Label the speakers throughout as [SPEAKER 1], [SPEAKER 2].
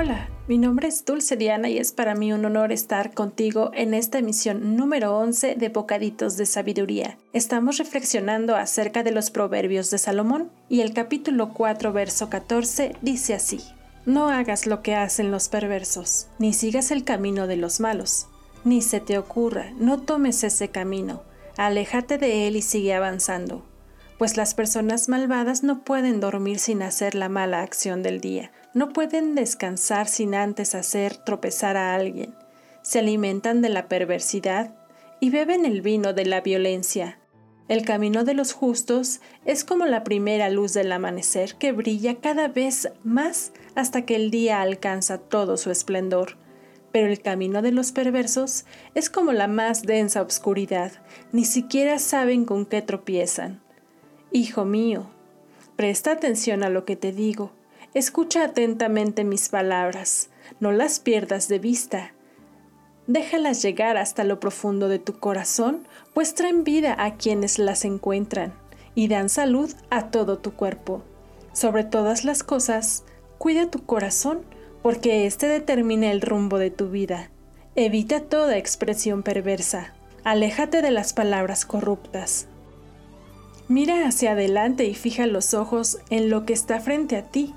[SPEAKER 1] Hola, mi nombre es Dulce Diana y es para mí un honor estar contigo en esta emisión número 11 de Bocaditos de Sabiduría. Estamos reflexionando acerca de los proverbios de Salomón y el capítulo 4, verso 14 dice así. No hagas lo que hacen los perversos, ni sigas el camino de los malos, ni se te ocurra, no tomes ese camino aléjate de él y sigue avanzando, pues las personas malvadas no pueden dormir sin hacer la mala acción del día, no pueden descansar sin antes hacer tropezar a alguien, se alimentan de la perversidad y beben el vino de la violencia. El camino de los justos es como la primera luz del amanecer que brilla cada vez más hasta que el día alcanza todo su esplendor pero el camino de los perversos es como la más densa obscuridad, ni siquiera saben con qué tropiezan. Hijo mío, presta atención a lo que te digo, escucha atentamente mis palabras, no las pierdas de vista. Déjalas llegar hasta lo profundo de tu corazón, pues traen vida a quienes las encuentran y dan salud a todo tu cuerpo. Sobre todas las cosas, cuida tu corazón, porque éste determina el rumbo de tu vida. Evita toda expresión perversa. Aléjate de las palabras corruptas. Mira hacia adelante y fija los ojos en lo que está frente a ti.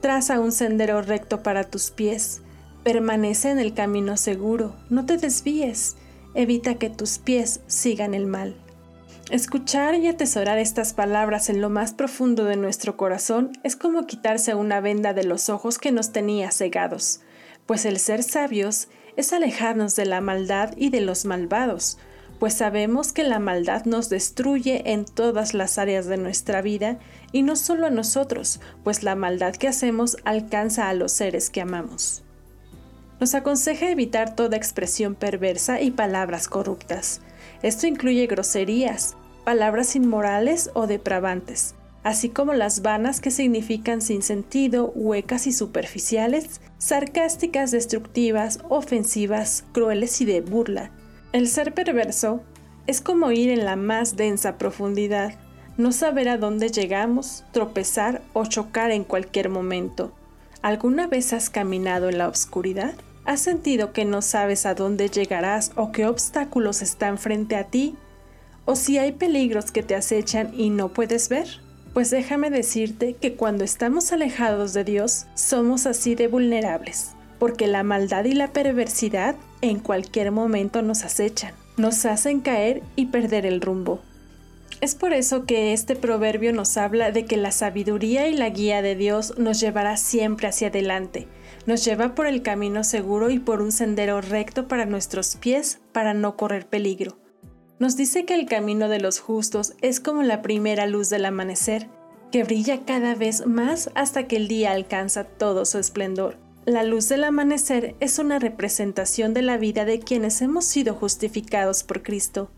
[SPEAKER 1] Traza un sendero recto para tus pies. Permanece en el camino seguro. No te desvíes. Evita que tus pies sigan el mal. Escuchar y atesorar estas palabras en lo más profundo de nuestro corazón es como quitarse una venda de los ojos que nos tenía cegados, pues el ser sabios es alejarnos de la maldad y de los malvados, pues sabemos que la maldad nos destruye en todas las áreas de nuestra vida y no solo a nosotros, pues la maldad que hacemos alcanza a los seres que amamos. Nos aconseja evitar toda expresión perversa y palabras corruptas, esto incluye groserías, palabras inmorales o depravantes, así como las vanas que significan sin sentido, huecas y superficiales, sarcásticas, destructivas, ofensivas, crueles y de burla. El ser perverso es como ir en la más densa profundidad, no saber a dónde llegamos, tropezar o chocar en cualquier momento. ¿Alguna vez has caminado en la oscuridad? ¿Has sentido que no sabes a dónde llegarás o qué obstáculos están frente a ti? ¿O si hay peligros que te acechan y no puedes ver? Pues déjame decirte que cuando estamos alejados de Dios somos así de vulnerables, porque la maldad y la perversidad en cualquier momento nos acechan, nos hacen caer y perder el rumbo. Es por eso que este proverbio nos habla de que la sabiduría y la guía de Dios nos llevará siempre hacia adelante, nos lleva por el camino seguro y por un sendero recto para nuestros pies para no correr peligro. Nos dice que el camino de los justos es como la primera luz del amanecer, que brilla cada vez más hasta que el día alcanza todo su esplendor. La luz del amanecer es una representación de la vida de quienes hemos sido justificados por Cristo.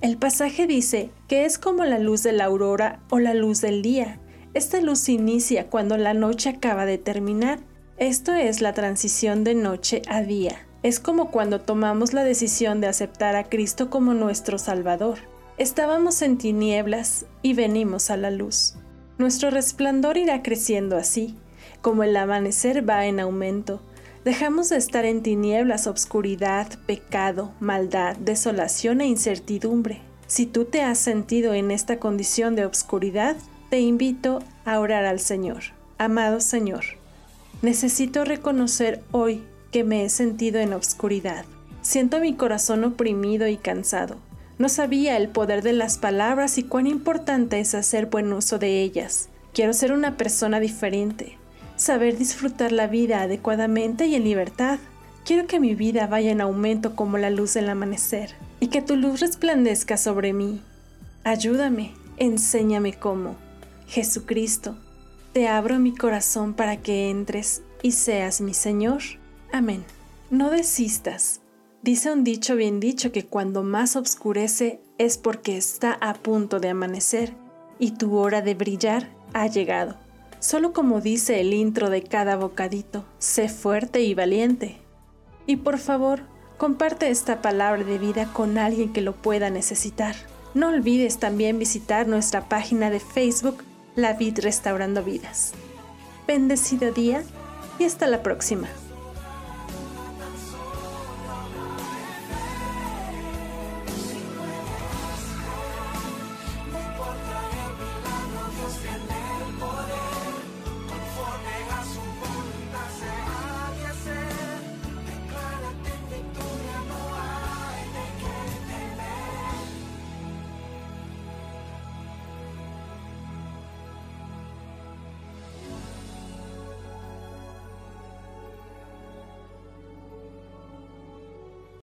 [SPEAKER 1] El pasaje dice que es como la luz de la aurora o la luz del día. Esta luz inicia cuando la noche acaba de terminar esto es la transición de noche a día. Es como cuando tomamos la decisión de aceptar a Cristo como nuestro Salvador. Estábamos en tinieblas y venimos a la luz. Nuestro resplandor irá creciendo así, como el amanecer va en aumento, Dejamos de estar en tinieblas, obscuridad, pecado, maldad, desolación e incertidumbre. Si tú te has sentido en esta condición de obscuridad, te invito a orar al Señor. Amado Señor, necesito reconocer hoy que me he sentido en obscuridad. Siento mi corazón oprimido y cansado. No sabía el poder de las palabras y cuán importante es hacer buen uso de ellas. Quiero ser una persona diferente, saber disfrutar la vida adecuadamente y en libertad. Quiero que mi vida vaya en aumento como la luz del amanecer y que tu luz resplandezca sobre mí. Ayúdame, enséñame cómo. Jesucristo, te abro mi corazón para que entres y seas mi Señor. Amén. No desistas. Dice un dicho bien dicho que cuando más oscurece es porque está a punto de amanecer y tu hora de brillar ha llegado. Solo como dice el intro de cada bocadito, sé fuerte y valiente. Y por favor, comparte esta palabra de vida con alguien que lo pueda necesitar. No olvides también visitar nuestra página de Facebook, La Vid Restaurando Vidas. Bendecido día y hasta la próxima.